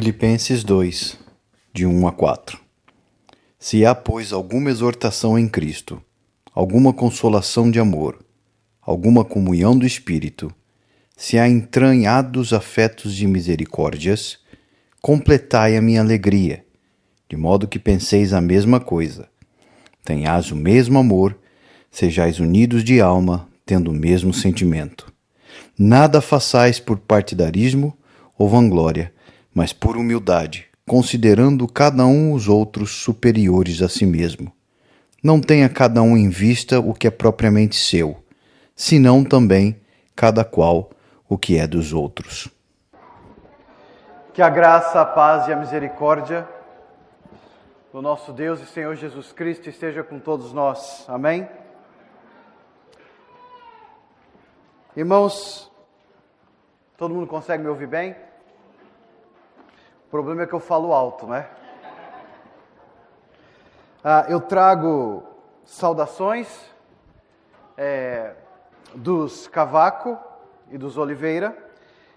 Filipenses 2, de 1 a 4 Se há, pois, alguma exortação em Cristo, alguma consolação de amor, alguma comunhão do Espírito, se há entranhados afetos de misericórdias, completai a minha alegria, de modo que penseis a mesma coisa. Tenhais o mesmo amor, sejais unidos de alma, tendo o mesmo sentimento. Nada façais por partidarismo ou vanglória, mas por humildade, considerando cada um os outros superiores a si mesmo. Não tenha cada um em vista o que é propriamente seu, senão também cada qual o que é dos outros. Que a graça, a paz e a misericórdia do nosso Deus e Senhor Jesus Cristo esteja com todos nós. Amém? Irmãos, todo mundo consegue me ouvir bem? O problema é que eu falo alto, né? Ah, eu trago saudações é, dos Cavaco e dos Oliveira,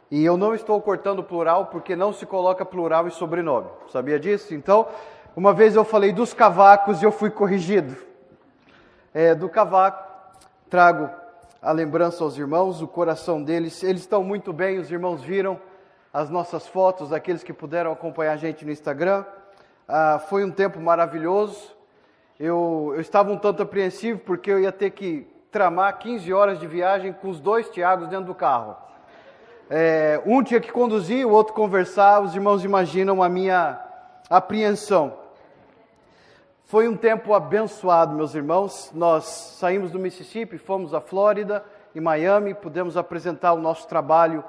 e eu não estou cortando plural porque não se coloca plural e sobrenome. Sabia disso? Então, uma vez eu falei dos Cavacos e eu fui corrigido. É, do Cavaco, trago a lembrança aos irmãos, o coração deles, eles estão muito bem, os irmãos viram as nossas fotos, aqueles que puderam acompanhar a gente no Instagram. Ah, foi um tempo maravilhoso. Eu, eu estava um tanto apreensivo porque eu ia ter que tramar 15 horas de viagem com os dois Tiagos dentro do carro. É, um tinha que conduzir, o outro conversar. Os irmãos imaginam a minha apreensão. Foi um tempo abençoado, meus irmãos. Nós saímos do Mississippi, fomos à Flórida e Miami, pudemos apresentar o nosso trabalho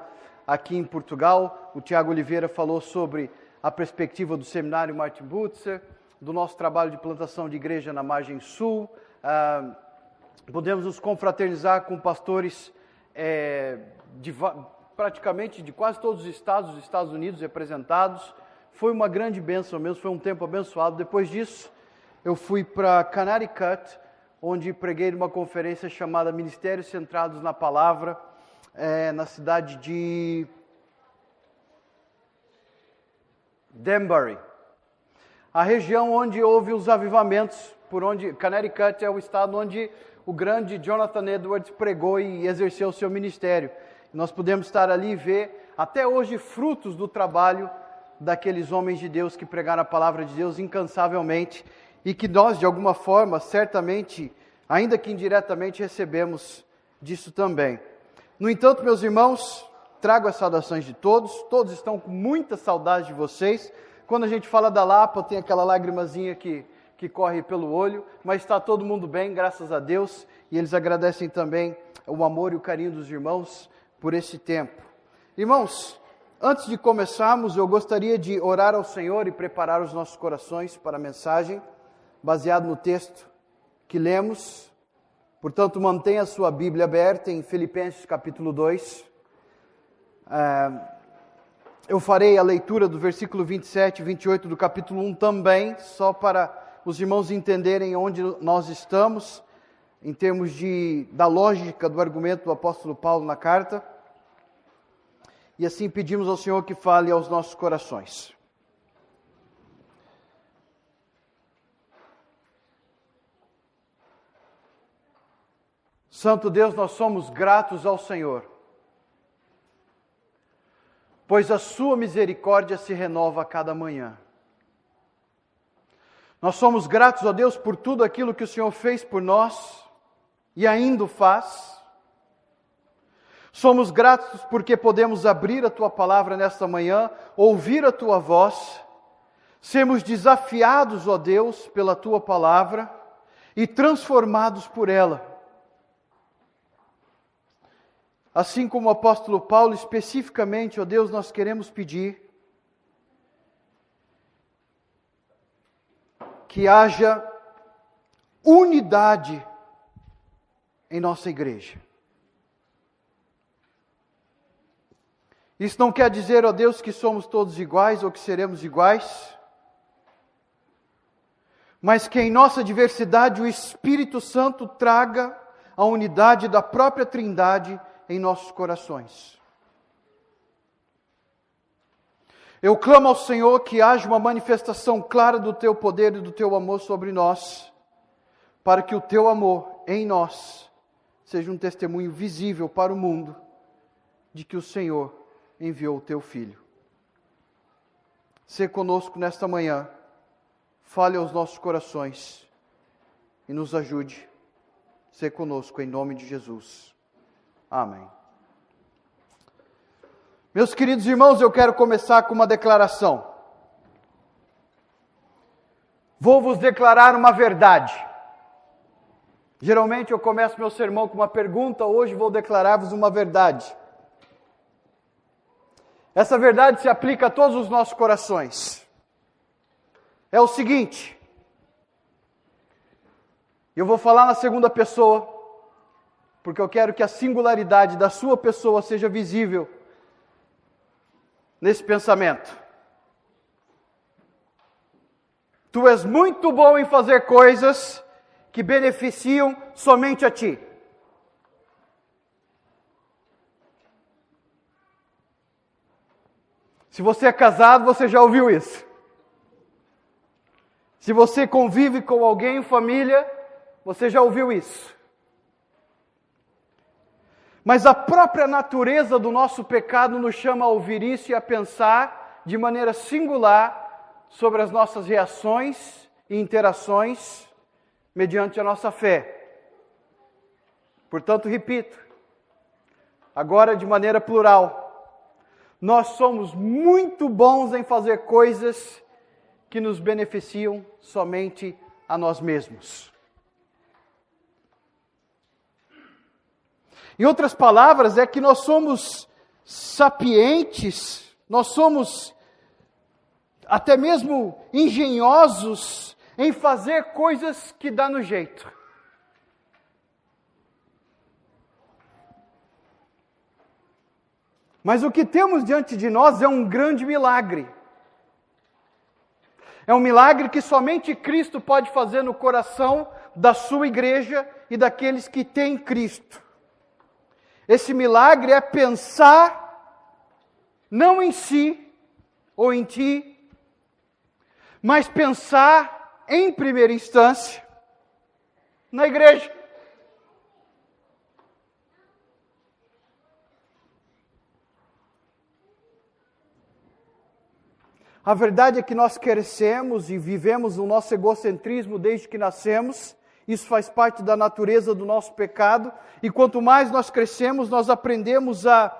aqui em Portugal. O Tiago Oliveira falou sobre a perspectiva do seminário Martin Butzer, do nosso trabalho de plantação de igreja na margem sul. Ah, podemos nos confraternizar com pastores é, de, praticamente de quase todos os estados dos Estados Unidos representados. Foi uma grande bênção mesmo, foi um tempo abençoado. Depois disso, eu fui para Connecticut, onde preguei numa conferência chamada Ministérios Centrados na Palavra é, na cidade de Danbury, a região onde houve os avivamentos, por onde Connecticut é o estado onde o grande Jonathan Edwards pregou e exerceu o seu ministério. Nós podemos estar ali e ver até hoje frutos do trabalho daqueles homens de Deus que pregaram a palavra de Deus incansavelmente e que nós, de alguma forma, certamente, ainda que indiretamente, recebemos disso também. No entanto, meus irmãos, trago as saudações de todos, todos estão com muita saudade de vocês. Quando a gente fala da Lapa, tem aquela lágrimazinha que, que corre pelo olho, mas está todo mundo bem, graças a Deus, e eles agradecem também o amor e o carinho dos irmãos por esse tempo. Irmãos, antes de começarmos, eu gostaria de orar ao Senhor e preparar os nossos corações para a mensagem, baseado no texto que lemos Portanto, mantenha a sua Bíblia aberta em Filipenses capítulo 2. É, eu farei a leitura do versículo 27 e 28 do capítulo 1 também, só para os irmãos entenderem onde nós estamos, em termos de, da lógica do argumento do apóstolo Paulo na carta. E assim pedimos ao Senhor que fale aos nossos corações. Santo Deus, nós somos gratos ao Senhor, pois a Sua misericórdia se renova a cada manhã. Nós somos gratos a Deus por tudo aquilo que o Senhor fez por nós e ainda faz. Somos gratos porque podemos abrir a tua palavra nesta manhã, ouvir a tua voz, sermos desafiados, ó Deus, pela tua palavra e transformados por ela Assim como o apóstolo Paulo, especificamente, ó Deus, nós queremos pedir que haja unidade em nossa igreja. Isso não quer dizer, ó Deus, que somos todos iguais ou que seremos iguais, mas que em nossa diversidade o Espírito Santo traga a unidade da própria Trindade em nossos corações. Eu clamo ao Senhor que haja uma manifestação clara do teu poder e do teu amor sobre nós, para que o teu amor em nós seja um testemunho visível para o mundo de que o Senhor enviou o teu filho. Ser conosco nesta manhã, fale aos nossos corações e nos ajude. Ser conosco em nome de Jesus. Amém. Meus queridos irmãos, eu quero começar com uma declaração. Vou vos declarar uma verdade. Geralmente eu começo meu sermão com uma pergunta, hoje vou declarar-vos uma verdade. Essa verdade se aplica a todos os nossos corações. É o seguinte, eu vou falar na segunda pessoa, porque eu quero que a singularidade da sua pessoa seja visível nesse pensamento. Tu és muito bom em fazer coisas que beneficiam somente a ti. Se você é casado, você já ouviu isso. Se você convive com alguém, família, você já ouviu isso. Mas a própria natureza do nosso pecado nos chama a ouvir isso e a pensar de maneira singular sobre as nossas reações e interações mediante a nossa fé. Portanto, repito, agora de maneira plural, nós somos muito bons em fazer coisas que nos beneficiam somente a nós mesmos. Em outras palavras, é que nós somos sapientes, nós somos até mesmo engenhosos em fazer coisas que dá no jeito. Mas o que temos diante de nós é um grande milagre. É um milagre que somente Cristo pode fazer no coração da sua igreja e daqueles que têm Cristo. Esse milagre é pensar não em si ou em ti, mas pensar em primeira instância na igreja. A verdade é que nós crescemos e vivemos o nosso egocentrismo desde que nascemos isso faz parte da natureza do nosso pecado, e quanto mais nós crescemos, nós aprendemos a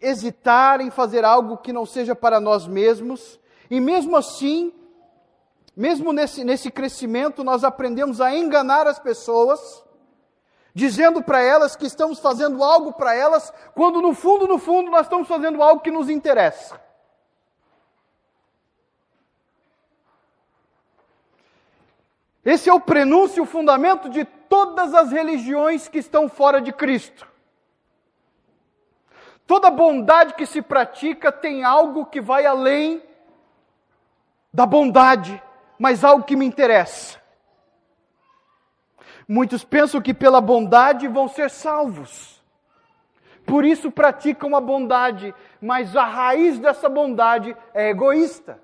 hesitar em fazer algo que não seja para nós mesmos, e mesmo assim, mesmo nesse, nesse crescimento, nós aprendemos a enganar as pessoas, dizendo para elas que estamos fazendo algo para elas, quando no fundo, no fundo, nós estamos fazendo algo que nos interessa. Esse é o prenúncio, o fundamento de todas as religiões que estão fora de Cristo. Toda bondade que se pratica tem algo que vai além da bondade, mas algo que me interessa. Muitos pensam que pela bondade vão ser salvos. Por isso praticam a bondade, mas a raiz dessa bondade é egoísta.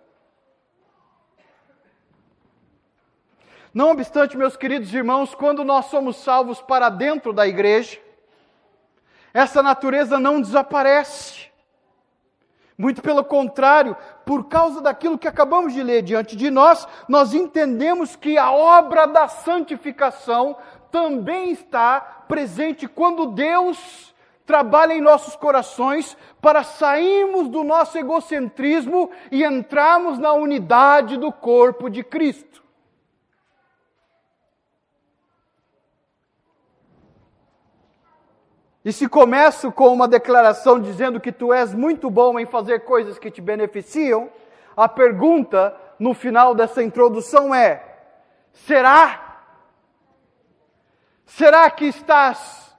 Não obstante, meus queridos irmãos, quando nós somos salvos para dentro da igreja, essa natureza não desaparece. Muito pelo contrário, por causa daquilo que acabamos de ler diante de nós, nós entendemos que a obra da santificação também está presente quando Deus trabalha em nossos corações para sairmos do nosso egocentrismo e entrarmos na unidade do corpo de Cristo. E se começo com uma declaração dizendo que tu és muito bom em fazer coisas que te beneficiam, a pergunta no final dessa introdução é: será? Será que estás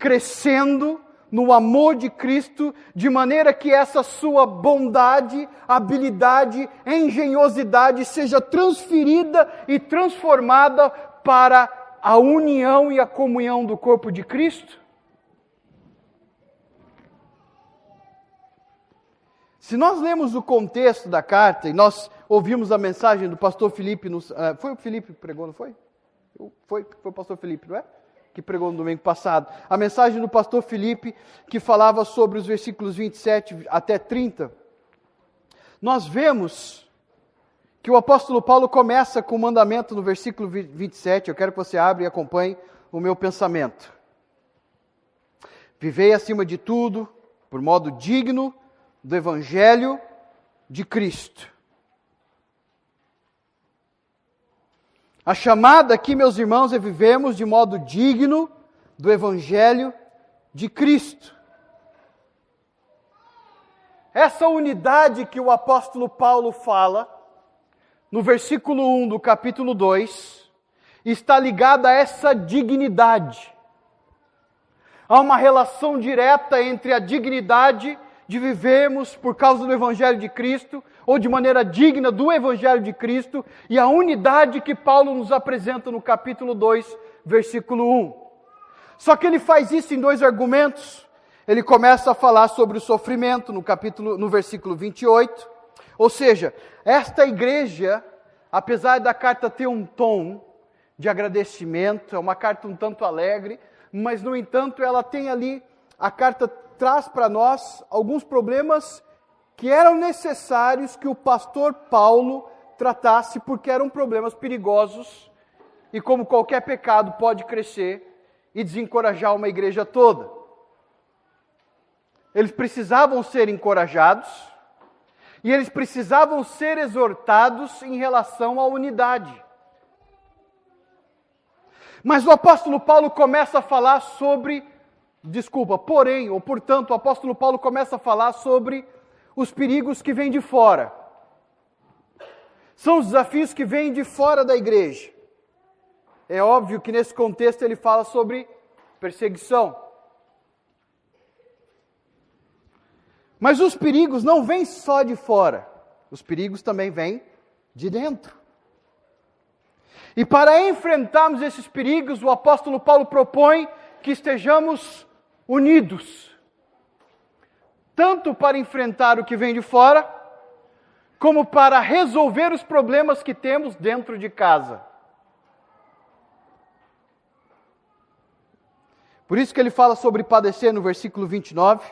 crescendo no amor de Cristo de maneira que essa sua bondade, habilidade, engenhosidade seja transferida e transformada para a união e a comunhão do corpo de Cristo? Se nós lemos o contexto da carta e nós ouvimos a mensagem do pastor Felipe, uh, foi o Felipe que pregou, não foi? Foi, foi o pastor Felipe, não é? Que pregou no domingo passado. A mensagem do pastor Felipe, que falava sobre os versículos 27 até 30. Nós vemos que o apóstolo Paulo começa com o mandamento no versículo 27. Eu quero que você abra e acompanhe o meu pensamento. Vivei acima de tudo, por modo digno do Evangelho de Cristo. A chamada aqui, meus irmãos, é vivemos de modo digno do Evangelho de Cristo. Essa unidade que o apóstolo Paulo fala, no versículo 1 do capítulo 2, está ligada a essa dignidade. Há uma relação direta entre a dignidade de vivermos por causa do Evangelho de Cristo, ou de maneira digna do Evangelho de Cristo, e a unidade que Paulo nos apresenta no capítulo 2, versículo 1. Só que ele faz isso em dois argumentos. Ele começa a falar sobre o sofrimento no capítulo, no versículo 28. Ou seja, esta igreja, apesar da carta ter um tom de agradecimento, é uma carta um tanto alegre, mas no entanto ela tem ali a carta traz para nós alguns problemas que eram necessários que o pastor Paulo tratasse, porque eram problemas perigosos e, como qualquer pecado, pode crescer e desencorajar uma igreja toda. Eles precisavam ser encorajados e eles precisavam ser exortados em relação à unidade. Mas o apóstolo Paulo começa a falar sobre Desculpa, porém, ou portanto, o apóstolo Paulo começa a falar sobre os perigos que vêm de fora. São os desafios que vêm de fora da igreja. É óbvio que nesse contexto ele fala sobre perseguição. Mas os perigos não vêm só de fora, os perigos também vêm de dentro. E para enfrentarmos esses perigos, o apóstolo Paulo propõe que estejamos unidos, tanto para enfrentar o que vem de fora, como para resolver os problemas que temos dentro de casa. Por isso que ele fala sobre padecer no versículo 29.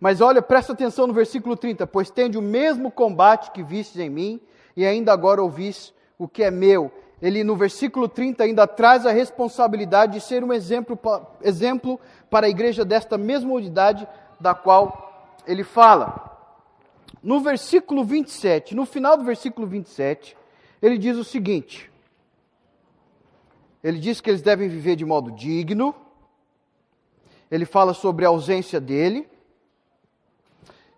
Mas olha, presta atenção no versículo 30. Pois tende o mesmo combate que vistes em mim, e ainda agora ouvis o que é meu, ele no versículo 30 ainda traz a responsabilidade de ser um exemplo, exemplo para a igreja desta mesma unidade da qual ele fala. No versículo 27, no final do versículo 27, ele diz o seguinte: ele diz que eles devem viver de modo digno, ele fala sobre a ausência dele,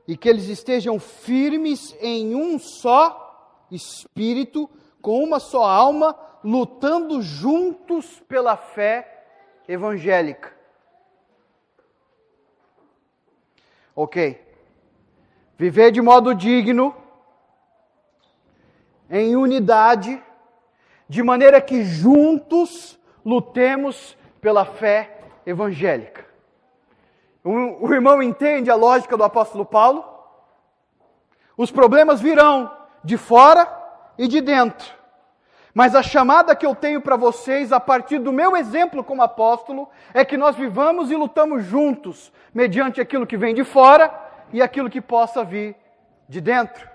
e que eles estejam firmes em um só espírito, com uma só alma, lutando juntos pela fé evangélica. Ok. Viver de modo digno, em unidade, de maneira que juntos lutemos pela fé evangélica. O, irmão entende a lógica do apóstolo Paulo? Os problemas virão de fora e de dentro. Mas a chamada que eu tenho para vocês, a partir do meu exemplo como apóstolo, é que nós vivamos e lutamos juntos, mediante aquilo que vem de fora e aquilo que possa vir de dentro,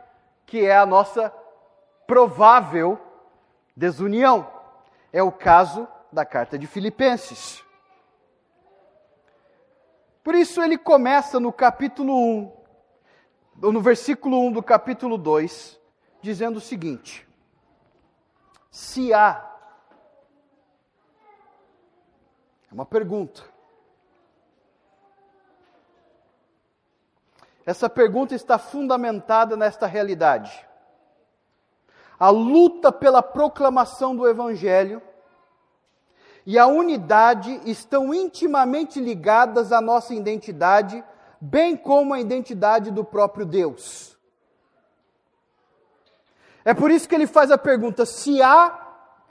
que é a nossa provável desunião. É o caso da carta de Filipenses. Por isso ele começa no capítulo 1, no versículo 1 do capítulo 2, dizendo o seguinte: se há. É uma pergunta. Essa pergunta está fundamentada nesta realidade. A luta pela proclamação do Evangelho e a unidade estão intimamente ligadas à nossa identidade, bem como à identidade do próprio Deus. É por isso que ele faz a pergunta: se há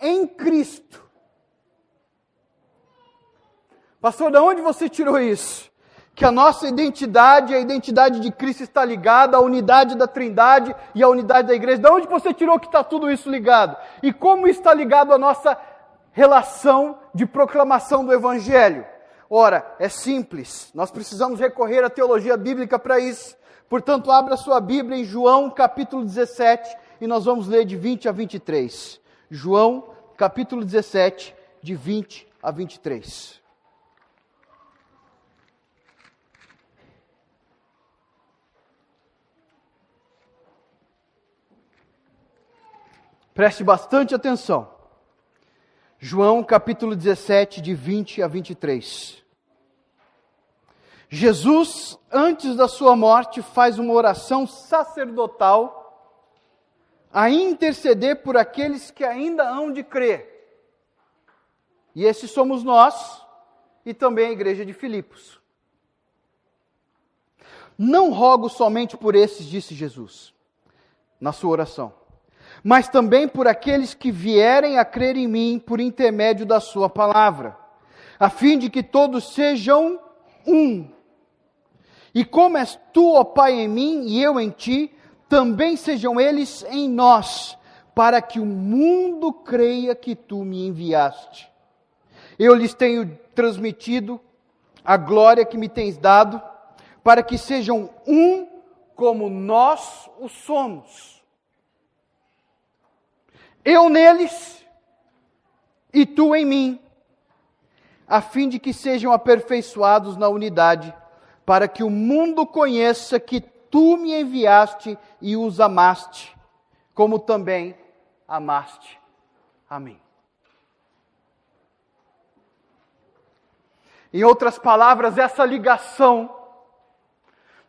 em Cristo. Pastor, de onde você tirou isso? que a nossa identidade, a identidade de Cristo está ligada à unidade da Trindade e à unidade da igreja. De onde você tirou que está tudo isso ligado? E como está ligado à nossa relação de proclamação do Evangelho? Ora, é simples, nós precisamos recorrer à teologia bíblica para isso. Portanto, abra sua Bíblia em João capítulo 17 e nós vamos ler de 20 a 23. João capítulo 17, de 20 a 23. Preste bastante atenção. João capítulo 17, de 20 a 23. Jesus, antes da sua morte, faz uma oração sacerdotal a interceder por aqueles que ainda hão de crer. E esses somos nós e também a igreja de Filipos. Não rogo somente por esses, disse Jesus, na sua oração mas também por aqueles que vierem a crer em mim por intermédio da Sua palavra, a fim de que todos sejam um. E como és tu, ó Pai, em mim e eu em ti, também sejam eles em nós, para que o mundo creia que tu me enviaste. Eu lhes tenho transmitido a glória que me tens dado, para que sejam um como nós o somos eu neles e tu em mim, a fim de que sejam aperfeiçoados na unidade, para que o mundo conheça que tu me enviaste e os amaste, como também amaste a mim. Em outras palavras, essa ligação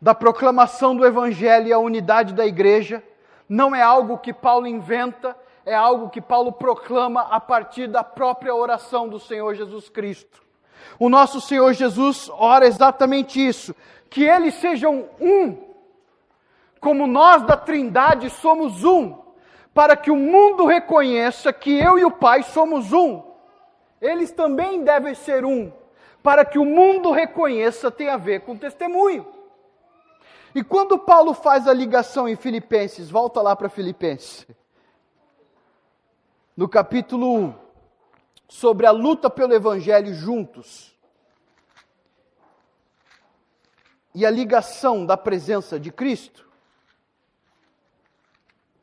da proclamação do Evangelho e a unidade da igreja não é algo que Paulo inventa, é algo que Paulo proclama a partir da própria oração do Senhor Jesus Cristo. O nosso Senhor Jesus ora exatamente isso: que eles sejam um, como nós da Trindade somos um, para que o mundo reconheça que eu e o Pai somos um. Eles também devem ser um, para que o mundo reconheça tem a ver com testemunho. E quando Paulo faz a ligação em Filipenses, volta lá para Filipenses no capítulo 1, sobre a luta pelo Evangelho juntos e a ligação da presença de Cristo,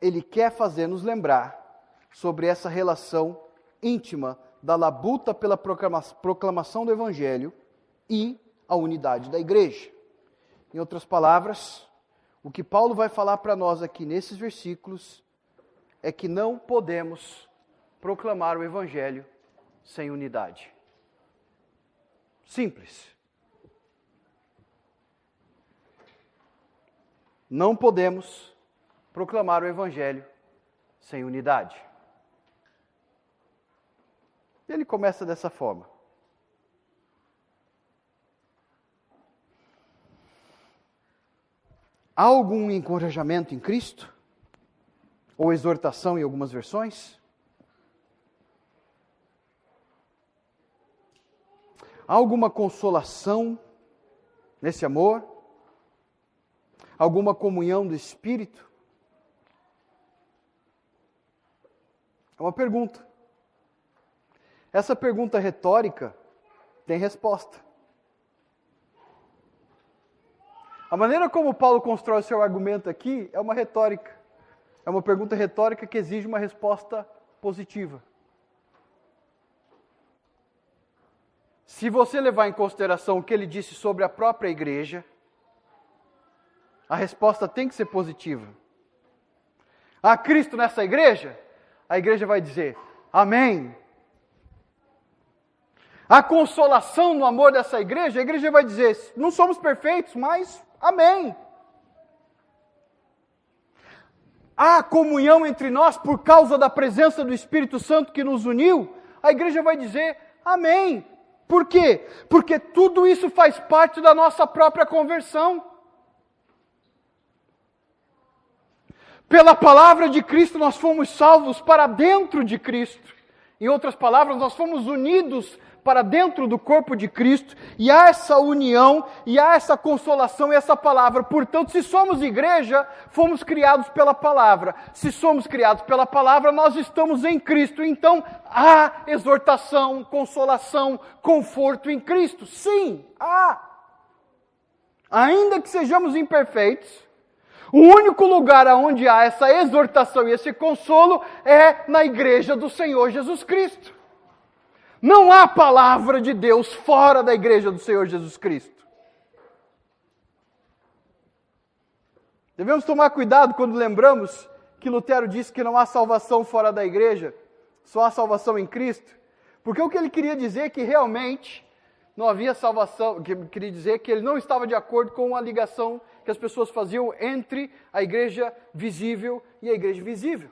ele quer fazer nos lembrar sobre essa relação íntima da labuta pela proclamação do Evangelho e a unidade da igreja. Em outras palavras, o que Paulo vai falar para nós aqui nesses versículos é que não podemos proclamar o Evangelho sem unidade. Simples. Não podemos proclamar o Evangelho sem unidade. Ele começa dessa forma. Há algum encorajamento em Cristo? Ou exortação em algumas versões? Há alguma consolação nesse amor? Alguma comunhão do Espírito? É uma pergunta. Essa pergunta retórica tem resposta. A maneira como Paulo constrói seu argumento aqui é uma retórica. É uma pergunta retórica que exige uma resposta positiva. Se você levar em consideração o que ele disse sobre a própria igreja, a resposta tem que ser positiva. Há Cristo nessa igreja? A igreja vai dizer: Amém. A consolação no amor dessa igreja, a igreja vai dizer: Não somos perfeitos, mas Amém. Há comunhão entre nós por causa da presença do Espírito Santo que nos uniu? A igreja vai dizer: Amém. Por quê? Porque tudo isso faz parte da nossa própria conversão. Pela palavra de Cristo, nós fomos salvos para dentro de Cristo. Em outras palavras, nós fomos unidos para dentro do corpo de Cristo, e há essa união, e há essa consolação e essa palavra. Portanto, se somos igreja, fomos criados pela palavra. Se somos criados pela palavra, nós estamos em Cristo. Então, há exortação, consolação, conforto em Cristo. Sim, há. Ainda que sejamos imperfeitos, o único lugar onde há essa exortação e esse consolo é na igreja do Senhor Jesus Cristo. Não há palavra de Deus fora da igreja do Senhor Jesus Cristo. Devemos tomar cuidado quando lembramos que Lutero disse que não há salvação fora da igreja, só há salvação em Cristo. Porque o que ele queria dizer é que realmente não havia salvação, que queria dizer que ele não estava de acordo com a ligação que as pessoas faziam entre a igreja visível e a igreja visível.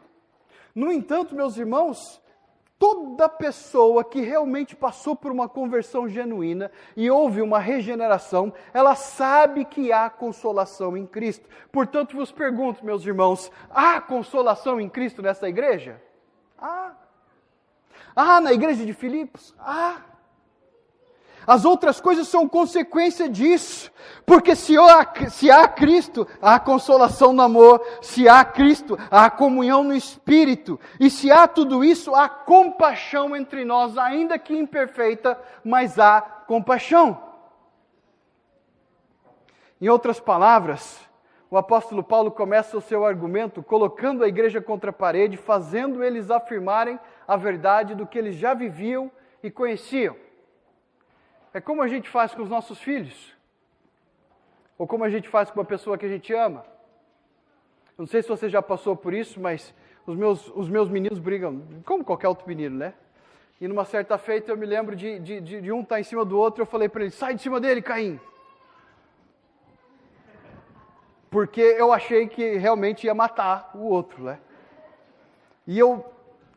No entanto, meus irmãos, toda pessoa que realmente passou por uma conversão genuína e houve uma regeneração, ela sabe que há consolação em Cristo. Portanto, vos pergunto, meus irmãos, há consolação em Cristo nessa igreja? Há. Há na igreja de Filipos? Há. As outras coisas são consequência disso. Porque se há, se há Cristo, há consolação no amor. Se há Cristo, há comunhão no Espírito. E se há tudo isso, há compaixão entre nós, ainda que imperfeita, mas há compaixão. Em outras palavras, o apóstolo Paulo começa o seu argumento colocando a igreja contra a parede, fazendo eles afirmarem a verdade do que eles já viviam e conheciam. É como a gente faz com os nossos filhos. Ou como a gente faz com uma pessoa que a gente ama. não sei se você já passou por isso, mas os meus, os meus meninos brigam, como qualquer outro menino, né? E numa certa feita eu me lembro de, de, de um estar tá em cima do outro, eu falei para ele, sai de cima dele, Caim. Porque eu achei que realmente ia matar o outro, né? E eu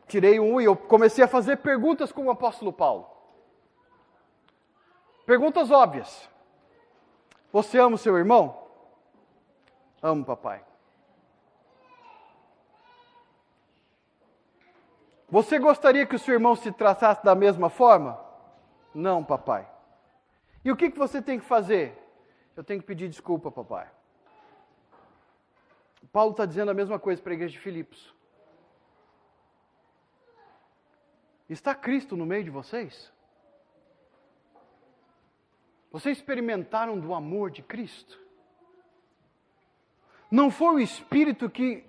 tirei um e eu comecei a fazer perguntas com o apóstolo Paulo. Perguntas óbvias. Você ama o seu irmão? Amo, papai. Você gostaria que o seu irmão se tratasse da mesma forma? Não, papai. E o que, que você tem que fazer? Eu tenho que pedir desculpa, papai. Paulo está dizendo a mesma coisa para a igreja de Filipos. Está Cristo no meio de vocês? Vocês experimentaram do amor de Cristo? Não foi o Espírito que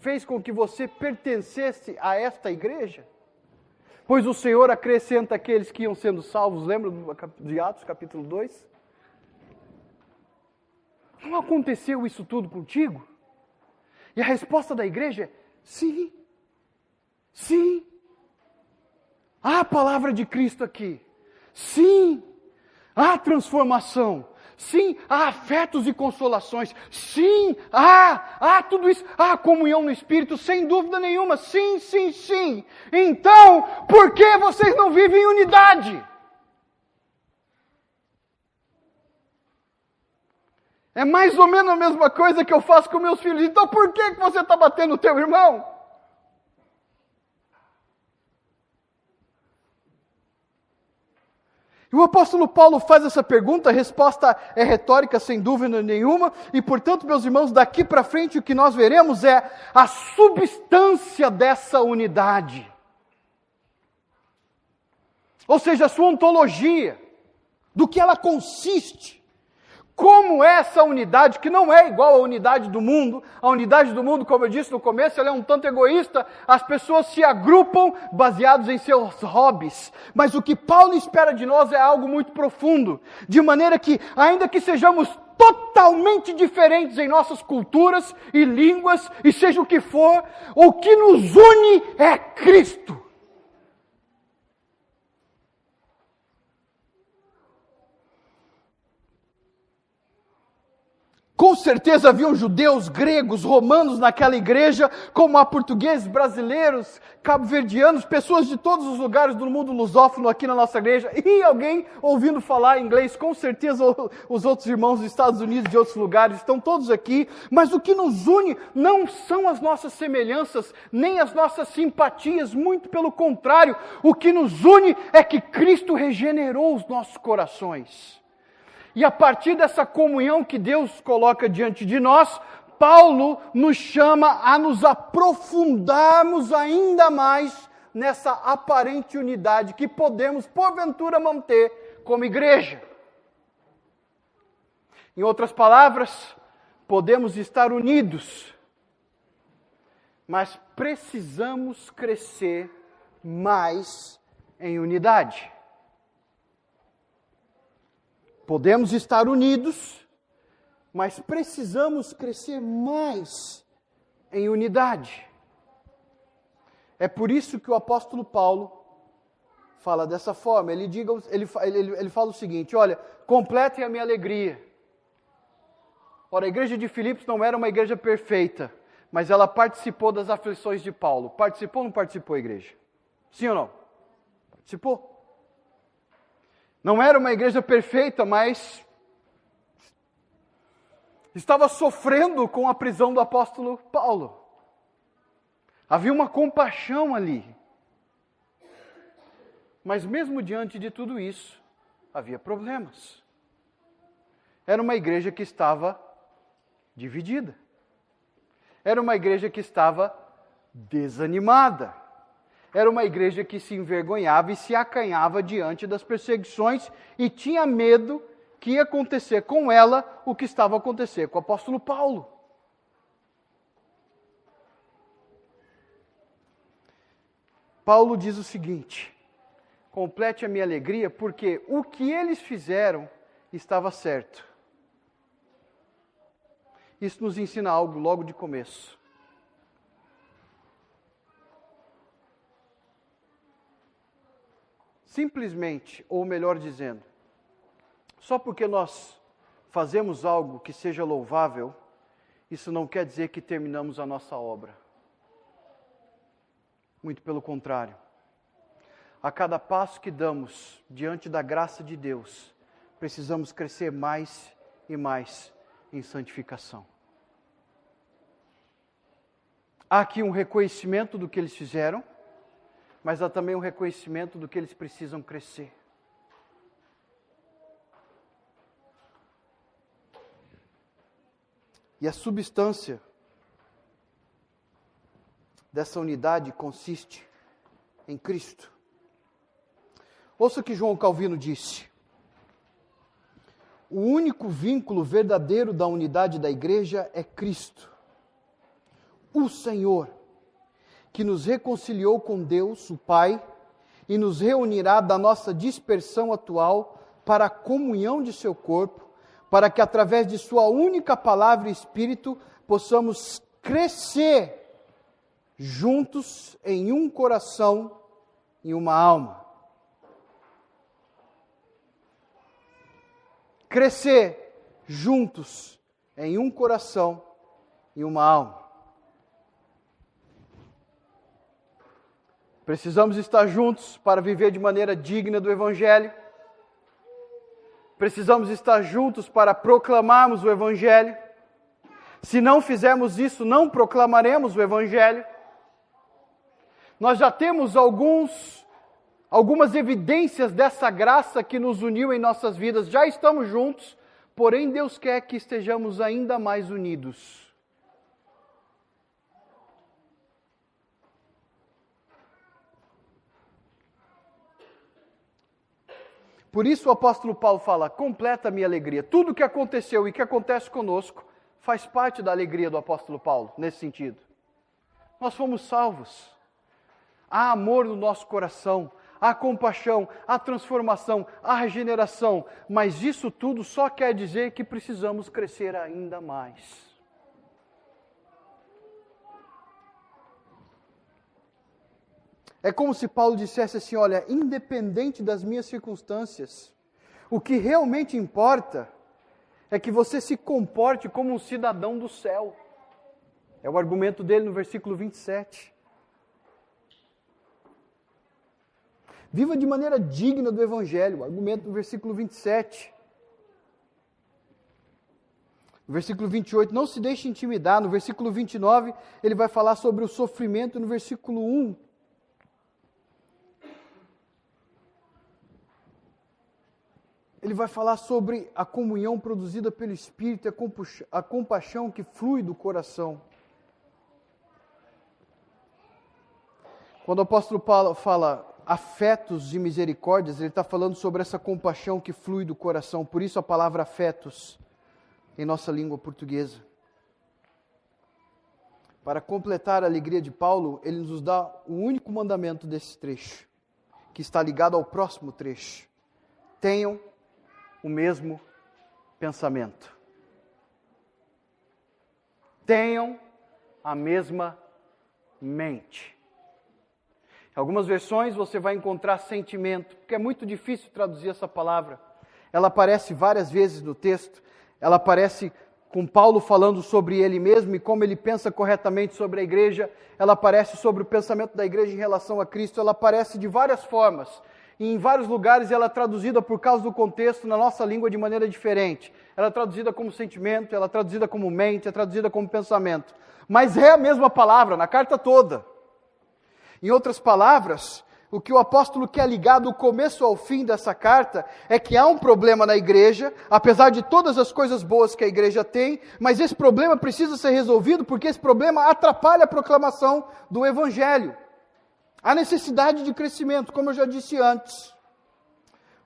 fez com que você pertencesse a esta igreja? Pois o Senhor acrescenta aqueles que iam sendo salvos, lembra de Atos capítulo 2? Não aconteceu isso tudo contigo? E a resposta da igreja é: sim, sim. Há a palavra de Cristo aqui. Sim, Há transformação. Sim, há afetos e consolações. Sim, há, há tudo isso. Há comunhão no Espírito, sem dúvida nenhuma. Sim, sim, sim. Então, por que vocês não vivem em unidade? É mais ou menos a mesma coisa que eu faço com meus filhos. Então, por que você está batendo o teu irmão? E o apóstolo Paulo faz essa pergunta, a resposta é retórica, sem dúvida nenhuma, e portanto, meus irmãos, daqui para frente o que nós veremos é a substância dessa unidade. Ou seja, a sua ontologia, do que ela consiste. Como essa unidade, que não é igual à unidade do mundo, a unidade do mundo, como eu disse no começo, ela é um tanto egoísta, as pessoas se agrupam baseados em seus hobbies. Mas o que Paulo espera de nós é algo muito profundo, de maneira que, ainda que sejamos totalmente diferentes em nossas culturas e línguas, e seja o que for, o que nos une é Cristo. Com certeza haviam judeus, gregos, romanos naquela igreja, como há portugueses, brasileiros, cabo-verdianos, pessoas de todos os lugares do mundo lusófono aqui na nossa igreja, e alguém ouvindo falar inglês, com certeza os outros irmãos dos Estados Unidos e de outros lugares estão todos aqui, mas o que nos une não são as nossas semelhanças, nem as nossas simpatias, muito pelo contrário, o que nos une é que Cristo regenerou os nossos corações. E a partir dessa comunhão que Deus coloca diante de nós, Paulo nos chama a nos aprofundarmos ainda mais nessa aparente unidade que podemos, porventura, manter como igreja. Em outras palavras, podemos estar unidos, mas precisamos crescer mais em unidade. Podemos estar unidos, mas precisamos crescer mais em unidade. É por isso que o apóstolo Paulo fala dessa forma. Ele, diga, ele, ele, ele fala o seguinte: olha, completem a minha alegria. Ora, a igreja de Filipos não era uma igreja perfeita, mas ela participou das aflições de Paulo. Participou ou não participou a igreja? Sim ou não? Participou. Não era uma igreja perfeita, mas estava sofrendo com a prisão do apóstolo Paulo. Havia uma compaixão ali. Mas mesmo diante de tudo isso, havia problemas. Era uma igreja que estava dividida. Era uma igreja que estava desanimada. Era uma igreja que se envergonhava e se acanhava diante das perseguições e tinha medo que ia acontecer com ela o que estava a acontecer com o apóstolo Paulo. Paulo diz o seguinte: complete a minha alegria, porque o que eles fizeram estava certo. Isso nos ensina algo logo de começo. Simplesmente, ou melhor dizendo, só porque nós fazemos algo que seja louvável, isso não quer dizer que terminamos a nossa obra. Muito pelo contrário. A cada passo que damos diante da graça de Deus, precisamos crescer mais e mais em santificação. Há aqui um reconhecimento do que eles fizeram, mas há também um reconhecimento do que eles precisam crescer. E a substância dessa unidade consiste em Cristo. Ouça o que João Calvino disse. O único vínculo verdadeiro da unidade da igreja é Cristo, o Senhor que nos reconciliou com Deus, o Pai, e nos reunirá da nossa dispersão atual para a comunhão de seu corpo, para que através de sua única palavra e espírito possamos crescer juntos em um coração e uma alma. Crescer juntos em um coração e uma alma. Precisamos estar juntos para viver de maneira digna do Evangelho. Precisamos estar juntos para proclamarmos o Evangelho. Se não fizermos isso, não proclamaremos o Evangelho. Nós já temos alguns, algumas evidências dessa graça que nos uniu em nossas vidas, já estamos juntos, porém Deus quer que estejamos ainda mais unidos. Por isso o apóstolo Paulo fala: completa minha alegria. Tudo que aconteceu e que acontece conosco faz parte da alegria do apóstolo Paulo, nesse sentido. Nós fomos salvos. Há amor no nosso coração, há compaixão, há transformação, há regeneração, mas isso tudo só quer dizer que precisamos crescer ainda mais. É como se Paulo dissesse assim: olha, independente das minhas circunstâncias, o que realmente importa é que você se comporte como um cidadão do céu. É o argumento dele no versículo 27. Viva de maneira digna do Evangelho, argumento no versículo 27. No versículo 28, não se deixe intimidar. No versículo 29, ele vai falar sobre o sofrimento. No versículo 1, ele vai falar sobre a comunhão produzida pelo Espírito, a compaixão que flui do coração. Quando o apóstolo Paulo fala afetos e misericórdias, ele está falando sobre essa compaixão que flui do coração, por isso a palavra afetos em nossa língua portuguesa. Para completar a alegria de Paulo, ele nos dá o único mandamento desse trecho, que está ligado ao próximo trecho. Tenham o mesmo pensamento. Tenham a mesma mente. Em algumas versões você vai encontrar sentimento, porque é muito difícil traduzir essa palavra. Ela aparece várias vezes no texto. Ela aparece com Paulo falando sobre ele mesmo e como ele pensa corretamente sobre a igreja. Ela aparece sobre o pensamento da igreja em relação a Cristo. Ela aparece de várias formas. Em vários lugares ela é traduzida por causa do contexto na nossa língua de maneira diferente. Ela é traduzida como sentimento, ela é traduzida como mente, é traduzida como pensamento. Mas é a mesma palavra na carta toda. Em outras palavras, o que o apóstolo quer ligar do começo ao fim dessa carta é que há um problema na igreja, apesar de todas as coisas boas que a igreja tem, mas esse problema precisa ser resolvido porque esse problema atrapalha a proclamação do evangelho. Há necessidade de crescimento, como eu já disse antes.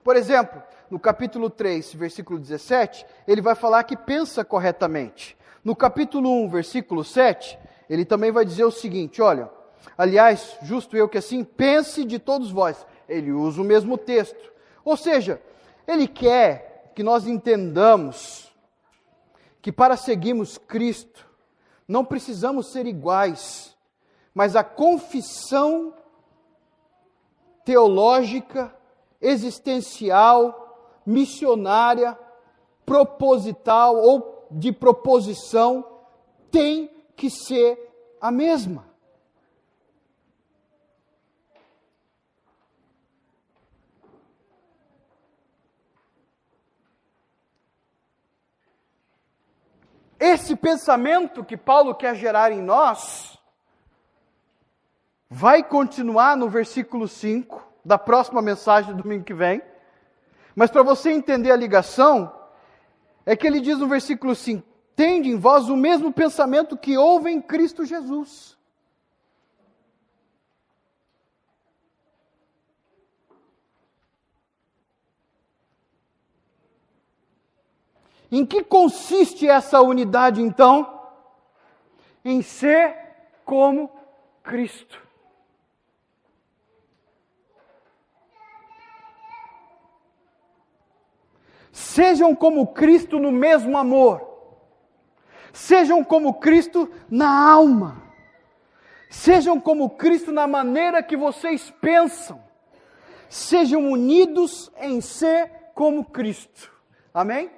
Por exemplo, no capítulo 3, versículo 17, ele vai falar que pensa corretamente. No capítulo 1, versículo 7, ele também vai dizer o seguinte: olha, Aliás, justo eu que assim pense de todos vós. Ele usa o mesmo texto. Ou seja, ele quer que nós entendamos que para seguirmos Cristo, não precisamos ser iguais, mas a confissão teológica, existencial, missionária, proposital ou de proposição tem que ser a mesma. Esse pensamento que Paulo quer gerar em nós vai continuar no versículo 5 da próxima mensagem do domingo que vem. Mas para você entender a ligação, é que ele diz no versículo 5: Tende em vós o mesmo pensamento que houve em Cristo Jesus. Em que consiste essa unidade, então? Em ser como Cristo. Sejam como Cristo no mesmo amor. Sejam como Cristo na alma. Sejam como Cristo na maneira que vocês pensam. Sejam unidos em ser como Cristo. Amém?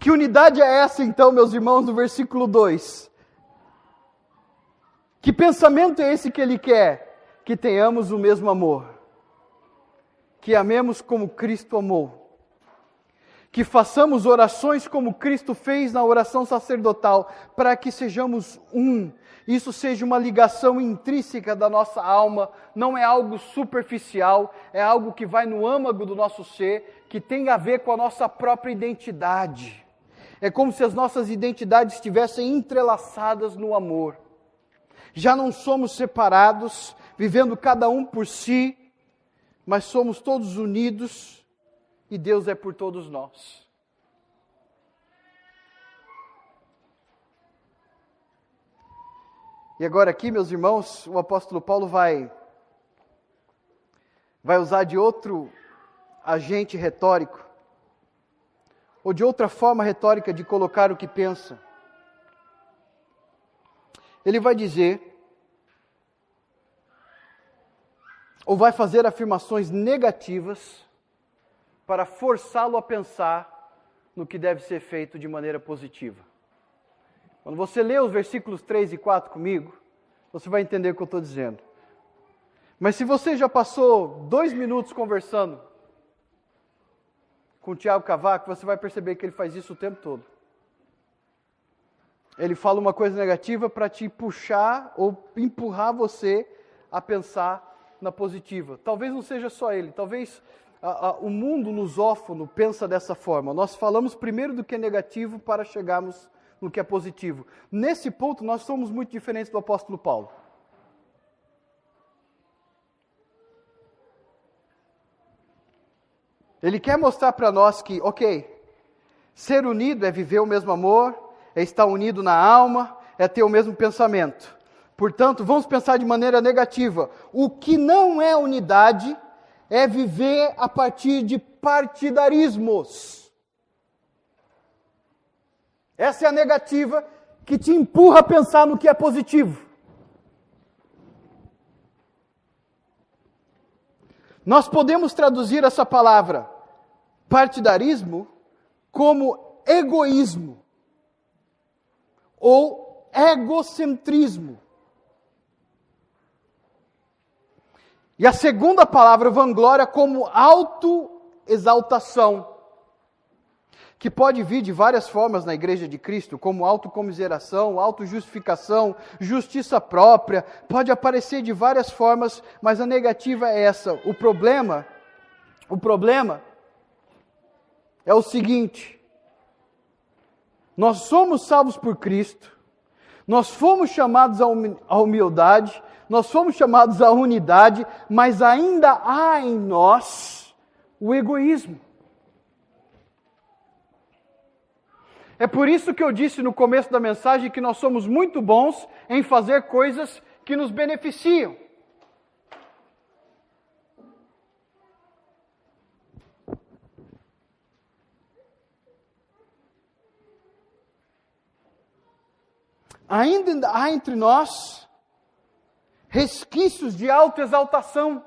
Que unidade é essa, então, meus irmãos, no versículo 2? Que pensamento é esse que ele quer? Que tenhamos o mesmo amor. Que amemos como Cristo amou. Que façamos orações como Cristo fez na oração sacerdotal, para que sejamos um. Isso seja uma ligação intrínseca da nossa alma, não é algo superficial, é algo que vai no âmago do nosso ser, que tem a ver com a nossa própria identidade. É como se as nossas identidades estivessem entrelaçadas no amor. Já não somos separados, vivendo cada um por si, mas somos todos unidos e Deus é por todos nós. E agora aqui, meus irmãos, o apóstolo Paulo vai vai usar de outro agente retórico ou de outra forma retórica de colocar o que pensa. Ele vai dizer, ou vai fazer afirmações negativas para forçá-lo a pensar no que deve ser feito de maneira positiva. Quando você lê os versículos 3 e 4 comigo, você vai entender o que eu estou dizendo. Mas se você já passou dois minutos conversando com o Tiago Cavaco, você vai perceber que ele faz isso o tempo todo. Ele fala uma coisa negativa para te puxar ou empurrar você a pensar na positiva. Talvez não seja só ele, talvez a, a, o mundo lusófono pensa dessa forma. Nós falamos primeiro do que é negativo para chegarmos no que é positivo. Nesse ponto, nós somos muito diferentes do apóstolo Paulo. Ele quer mostrar para nós que, ok, ser unido é viver o mesmo amor, é estar unido na alma, é ter o mesmo pensamento. Portanto, vamos pensar de maneira negativa. O que não é unidade é viver a partir de partidarismos. Essa é a negativa que te empurra a pensar no que é positivo. Nós podemos traduzir essa palavra partidarismo como egoísmo ou egocentrismo. E a segunda palavra, vanglória, como autoexaltação, que pode vir de várias formas na igreja de Cristo, como autocomiseração, autojustificação, justiça própria, pode aparecer de várias formas, mas a negativa é essa. O problema, o problema é o seguinte: nós somos salvos por Cristo, nós fomos chamados à humildade, nós fomos chamados à unidade, mas ainda há em nós o egoísmo. É por isso que eu disse no começo da mensagem que nós somos muito bons em fazer coisas que nos beneficiam. Ainda há entre nós resquícios de autoexaltação.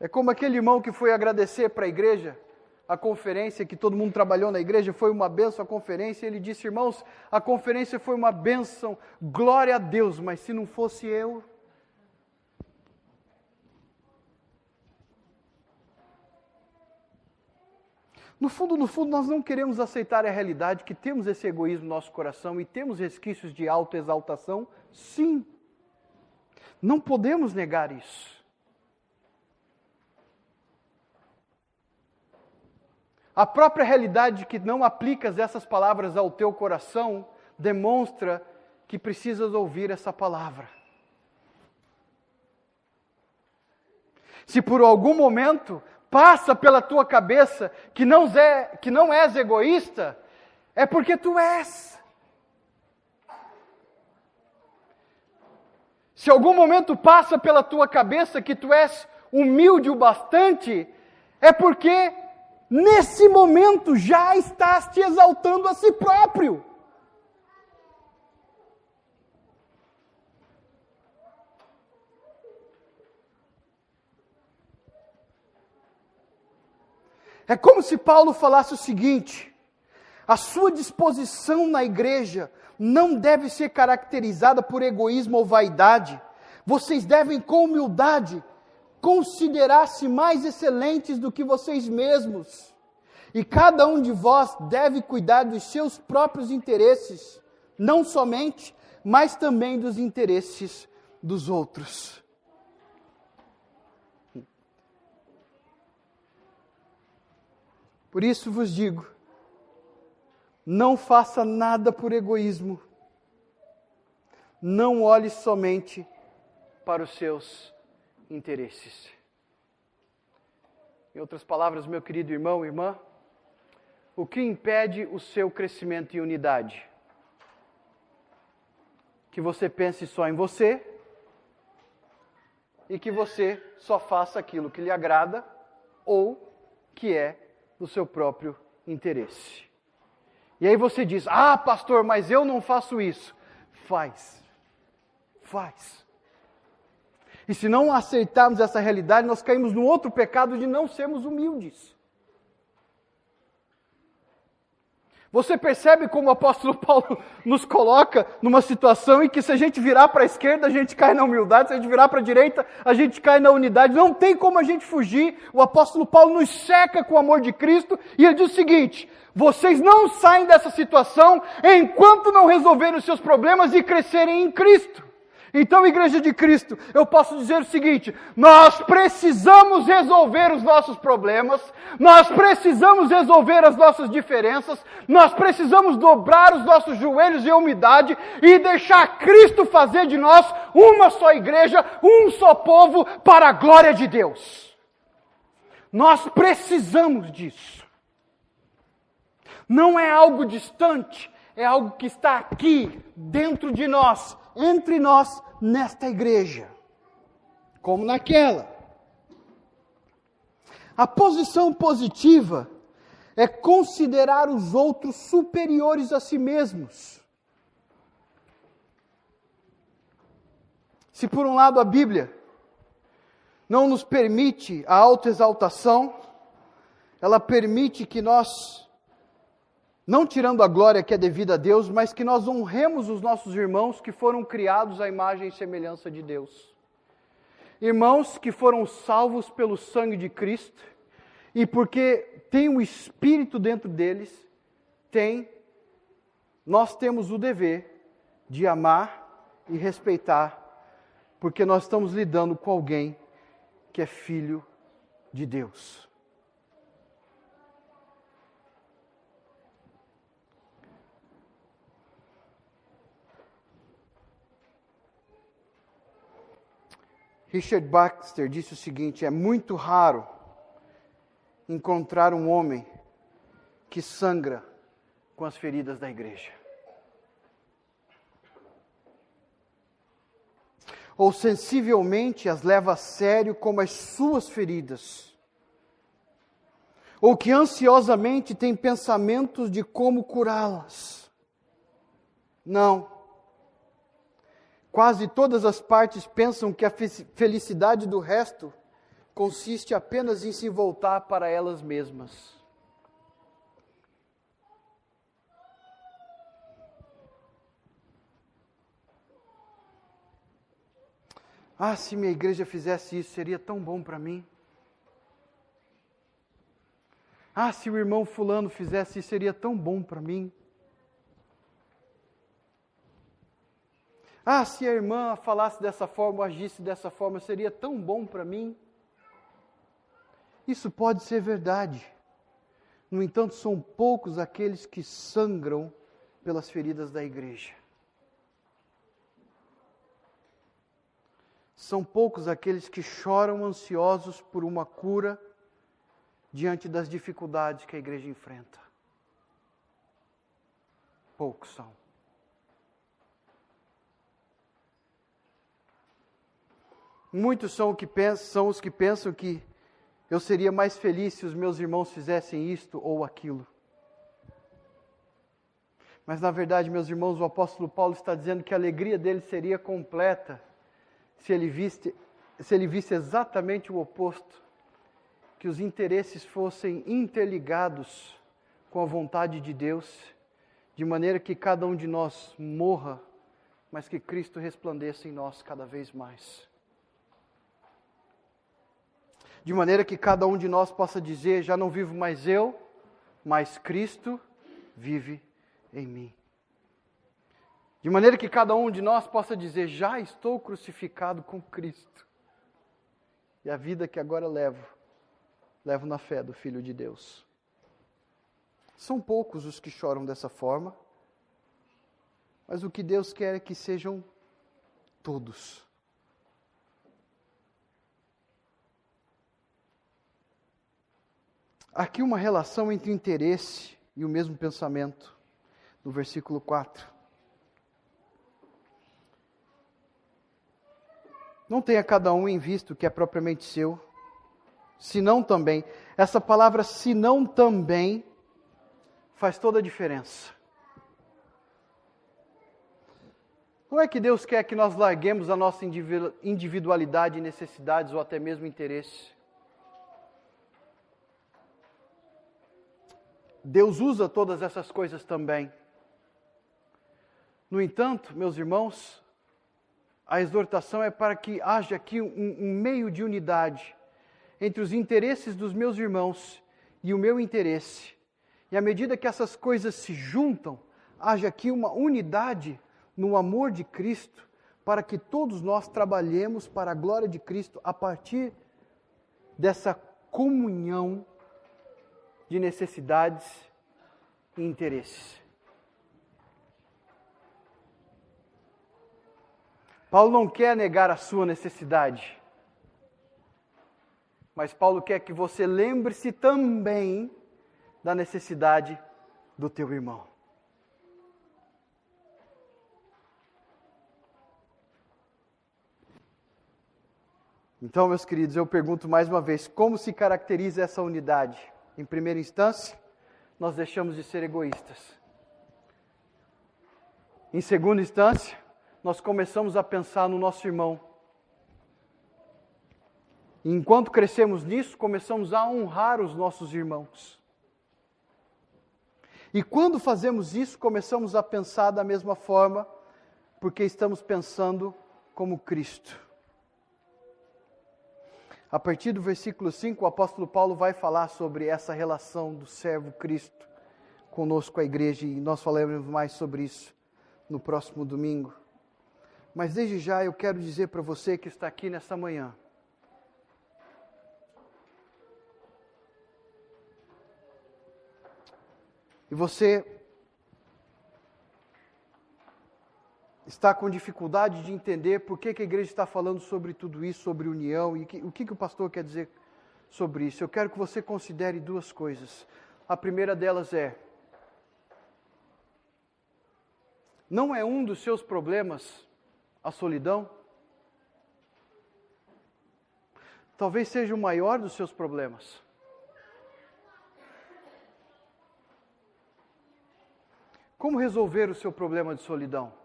É como aquele irmão que foi agradecer para a igreja, a conferência que todo mundo trabalhou na igreja, foi uma benção a conferência, ele disse: Irmãos, a conferência foi uma benção, glória a Deus, mas se não fosse eu, No fundo, no fundo, nós não queremos aceitar a realidade que temos esse egoísmo no nosso coração e temos resquícios de autoexaltação, sim. Não podemos negar isso. A própria realidade de que não aplicas essas palavras ao teu coração demonstra que precisas ouvir essa palavra. Se por algum momento passa pela tua cabeça que não, é, que não és egoísta, é porque tu és. Se algum momento passa pela tua cabeça que tu és humilde o bastante, é porque nesse momento já estás te exaltando a si próprio. É como se Paulo falasse o seguinte: a sua disposição na igreja não deve ser caracterizada por egoísmo ou vaidade. Vocês devem, com humildade, considerar-se mais excelentes do que vocês mesmos. E cada um de vós deve cuidar dos seus próprios interesses, não somente, mas também dos interesses dos outros. Por isso vos digo: não faça nada por egoísmo. Não olhe somente para os seus interesses. Em outras palavras, meu querido irmão e irmã, o que impede o seu crescimento em unidade? Que você pense só em você e que você só faça aquilo que lhe agrada ou que é do seu próprio interesse. E aí você diz: Ah, pastor, mas eu não faço isso. Faz. Faz. E se não aceitarmos essa realidade, nós caímos no outro pecado de não sermos humildes. Você percebe como o apóstolo Paulo nos coloca numa situação em que se a gente virar para a esquerda, a gente cai na humildade, se a gente virar para a direita, a gente cai na unidade. Não tem como a gente fugir. O apóstolo Paulo nos seca com o amor de Cristo e ele diz o seguinte: vocês não saem dessa situação enquanto não resolverem os seus problemas e crescerem em Cristo. Então, Igreja de Cristo, eu posso dizer o seguinte: nós precisamos resolver os nossos problemas, nós precisamos resolver as nossas diferenças, nós precisamos dobrar os nossos joelhos em umidade e deixar Cristo fazer de nós uma só igreja, um só povo, para a glória de Deus. Nós precisamos disso. Não é algo distante, é algo que está aqui, dentro de nós, entre nós, nesta igreja, como naquela. A posição positiva é considerar os outros superiores a si mesmos. Se por um lado a Bíblia não nos permite a autoexaltação, ela permite que nós não tirando a glória que é devida a Deus, mas que nós honremos os nossos irmãos que foram criados à imagem e semelhança de Deus. Irmãos que foram salvos pelo sangue de Cristo e porque tem o Espírito dentro deles, tem, nós temos o dever de amar e respeitar, porque nós estamos lidando com alguém que é filho de Deus. Richard Baxter disse o seguinte: é muito raro encontrar um homem que sangra com as feridas da igreja. Ou sensivelmente as leva a sério como as suas feridas. Ou que ansiosamente tem pensamentos de como curá-las. Não. Quase todas as partes pensam que a felicidade do resto consiste apenas em se voltar para elas mesmas. Ah, se minha igreja fizesse isso, seria tão bom para mim. Ah, se o irmão Fulano fizesse isso, seria tão bom para mim. Ah, se a irmã falasse dessa forma, agisse dessa forma, seria tão bom para mim. Isso pode ser verdade. No entanto, são poucos aqueles que sangram pelas feridas da igreja. São poucos aqueles que choram ansiosos por uma cura diante das dificuldades que a igreja enfrenta. Poucos são. Muitos são, que pensam, são os que pensam que eu seria mais feliz se os meus irmãos fizessem isto ou aquilo. Mas na verdade, meus irmãos, o apóstolo Paulo está dizendo que a alegria dele seria completa se ele visse, se ele visse exatamente o oposto, que os interesses fossem interligados com a vontade de Deus, de maneira que cada um de nós morra, mas que Cristo resplandeça em nós cada vez mais de maneira que cada um de nós possa dizer: já não vivo mais eu, mas Cristo vive em mim. De maneira que cada um de nós possa dizer: já estou crucificado com Cristo. E a vida que agora levo, levo na fé do Filho de Deus. São poucos os que choram dessa forma, mas o que Deus quer é que sejam todos. Aqui uma relação entre interesse e o mesmo pensamento, no versículo 4. Não tenha cada um em vista o que é propriamente seu, senão também. Essa palavra senão também faz toda a diferença. Não é que Deus quer que nós larguemos a nossa individualidade, necessidades ou até mesmo interesse. Deus usa todas essas coisas também. No entanto, meus irmãos, a exortação é para que haja aqui um, um, meio de unidade entre os interesses dos meus irmãos e o meu interesse. E à medida que essas coisas se juntam, haja aqui uma unidade no amor de Cristo, para que todos nós trabalhemos para a glória de Cristo a partir dessa comunhão de necessidades e interesses. Paulo não quer negar a sua necessidade, mas Paulo quer que você lembre-se também da necessidade do teu irmão. Então, meus queridos, eu pergunto mais uma vez: como se caracteriza essa unidade? Em primeira instância, nós deixamos de ser egoístas. Em segunda instância, nós começamos a pensar no nosso irmão. E enquanto crescemos nisso, começamos a honrar os nossos irmãos. E quando fazemos isso, começamos a pensar da mesma forma, porque estamos pensando como Cristo. A partir do versículo 5, o apóstolo Paulo vai falar sobre essa relação do servo Cristo conosco, a igreja, e nós falaremos mais sobre isso no próximo domingo. Mas desde já eu quero dizer para você que está aqui nessa manhã, e você está com dificuldade de entender por que, que a igreja está falando sobre tudo isso, sobre união, e que, o que, que o pastor quer dizer sobre isso. Eu quero que você considere duas coisas. A primeira delas é: não é um dos seus problemas a solidão? Talvez seja o maior dos seus problemas. Como resolver o seu problema de solidão?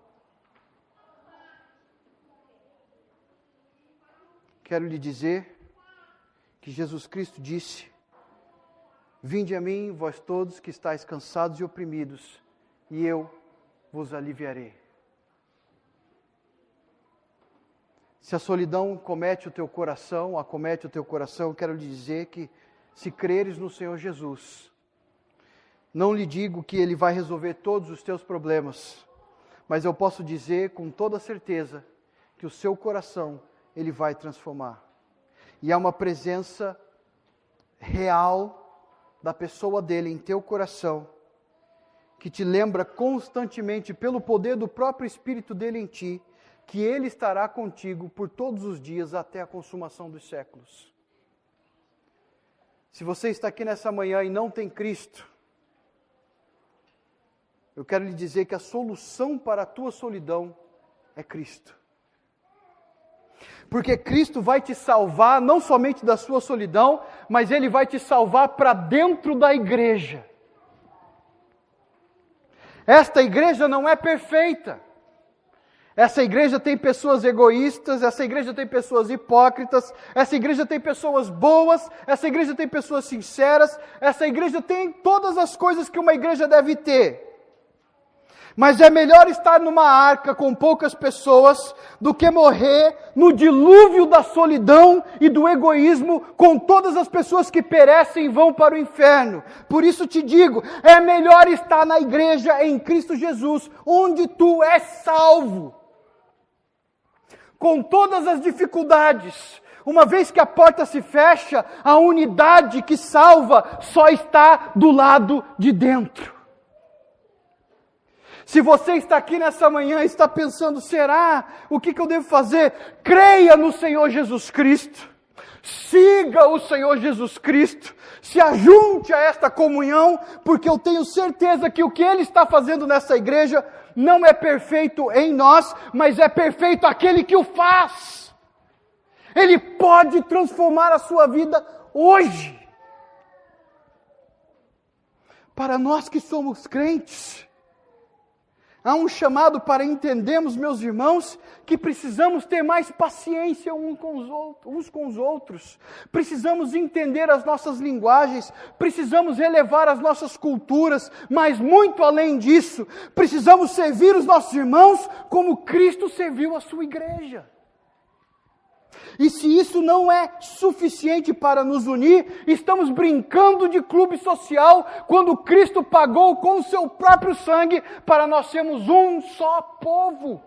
Quero lhe dizer que Jesus Cristo disse: Vinde a mim, vós todos que estáis cansados e oprimidos, e eu vos aliviarei. Se a solidão comete o teu coração, acomete o teu coração, quero lhe dizer que se creres no Senhor Jesus, não lhe digo que ele vai resolver todos os teus problemas, mas eu posso dizer com toda certeza que o seu coração ele vai transformar. E há uma presença real da pessoa dele em teu coração, que te lembra constantemente, pelo poder do próprio Espírito dele em ti, que ele estará contigo por todos os dias até a consumação dos séculos. Se você está aqui nessa manhã e não tem Cristo, eu quero lhe dizer que a solução para a tua solidão é Cristo. Porque Cristo vai te salvar não somente da sua solidão, mas Ele vai te salvar para dentro da igreja. Esta igreja não é perfeita. Essa igreja tem pessoas egoístas, essa igreja tem pessoas hipócritas, essa igreja tem pessoas boas, essa igreja tem pessoas sinceras, essa igreja tem todas as coisas que uma igreja deve ter. Mas é melhor estar numa arca com poucas pessoas do que morrer no dilúvio da solidão e do egoísmo com todas as pessoas que perecem e vão para o inferno. Por isso te digo, é melhor estar na igreja em Cristo Jesus, onde tu és salvo. Com todas as dificuldades, uma vez que a porta se fecha, a unidade que salva só está do lado de dentro. Se você está aqui nessa manhã e está pensando, será? O que, que eu devo fazer? Creia no Senhor Jesus Cristo. Siga o Senhor Jesus Cristo. Se ajunte a esta comunhão, porque eu tenho certeza que o que Ele está fazendo nessa igreja não é perfeito em nós, mas é perfeito aquele que o faz. Ele pode transformar a sua vida hoje. Para nós que somos crentes, Há um chamado para entendermos, meus irmãos, que precisamos ter mais paciência uns com os outros. Precisamos entender as nossas linguagens, precisamos relevar as nossas culturas, mas muito além disso, precisamos servir os nossos irmãos como Cristo serviu a sua igreja. E se isso não é suficiente para nos unir, estamos brincando de clube social quando Cristo pagou com o seu próprio sangue para nós sermos um só povo.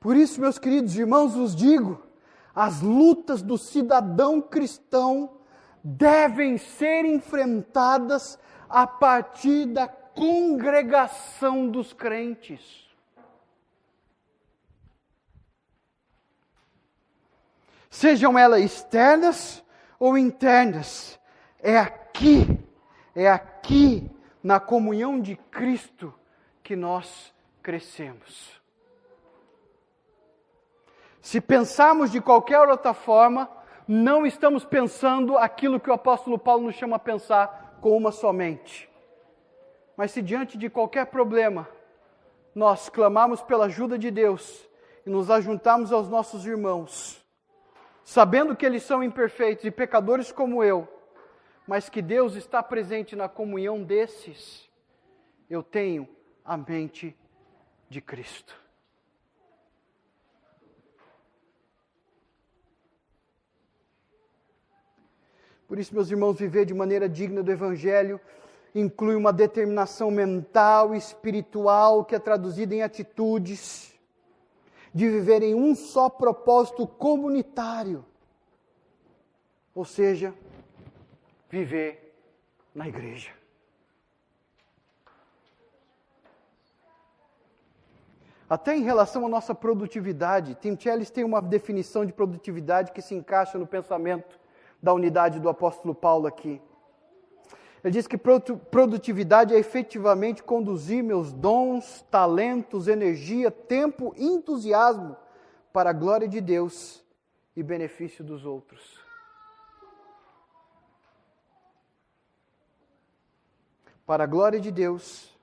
Por isso, meus queridos irmãos, vos digo: as lutas do cidadão cristão devem ser enfrentadas a partir da congregação dos crentes. Sejam elas externas ou internas, é aqui, é aqui, na comunhão de Cristo, que nós crescemos. Se pensarmos de qualquer outra forma, não estamos pensando aquilo que o apóstolo Paulo nos chama a pensar com uma somente. Mas se diante de qualquer problema, nós clamarmos pela ajuda de Deus e nos ajuntarmos aos nossos irmãos, sabendo que eles são imperfeitos e pecadores como eu, mas que Deus está presente na comunhão desses, eu tenho a mente de Cristo. Por isso, meus irmãos, viver de maneira digna do Evangelho inclui uma determinação mental e espiritual que é traduzida em atitudes, de viver em um só propósito comunitário, ou seja, viver na igreja. Até em relação à nossa produtividade, Tim Ellis tem uma definição de produtividade que se encaixa no pensamento da unidade do apóstolo Paulo aqui. Ele diz que produtividade é efetivamente conduzir meus dons, talentos, energia, tempo entusiasmo para a glória de Deus e benefício dos outros. Para a glória de Deus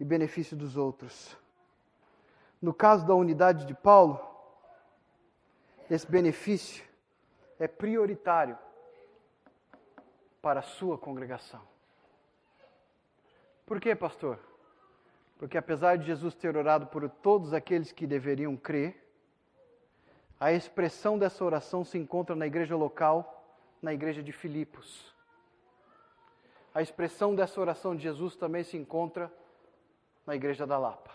e benefício dos outros. No caso da unidade de Paulo, esse benefício é prioritário para a sua congregação. Por quê, pastor? Porque apesar de Jesus ter orado por todos aqueles que deveriam crer, a expressão dessa oração se encontra na igreja local, na igreja de Filipos. A expressão dessa oração de Jesus também se encontra na igreja da Lapa.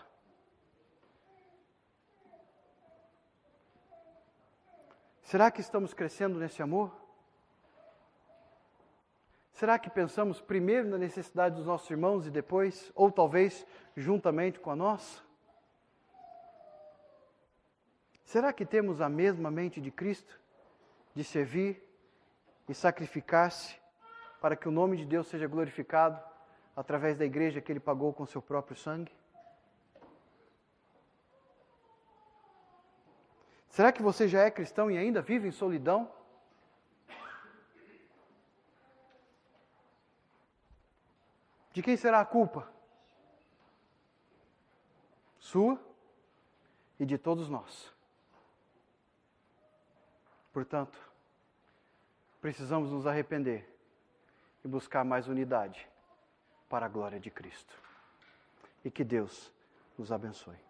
Será que estamos crescendo nesse amor? Será que pensamos primeiro na necessidade dos nossos irmãos e depois, ou talvez juntamente com a nossa? Será que temos a mesma mente de Cristo, de servir e sacrificar-se para que o nome de Deus seja glorificado através da igreja que ele pagou com seu próprio sangue? Será que você já é cristão e ainda vive em solidão? De quem será a culpa? Sua e de todos nós. Portanto, precisamos nos arrepender e buscar mais unidade para a glória de Cristo. E que Deus nos abençoe.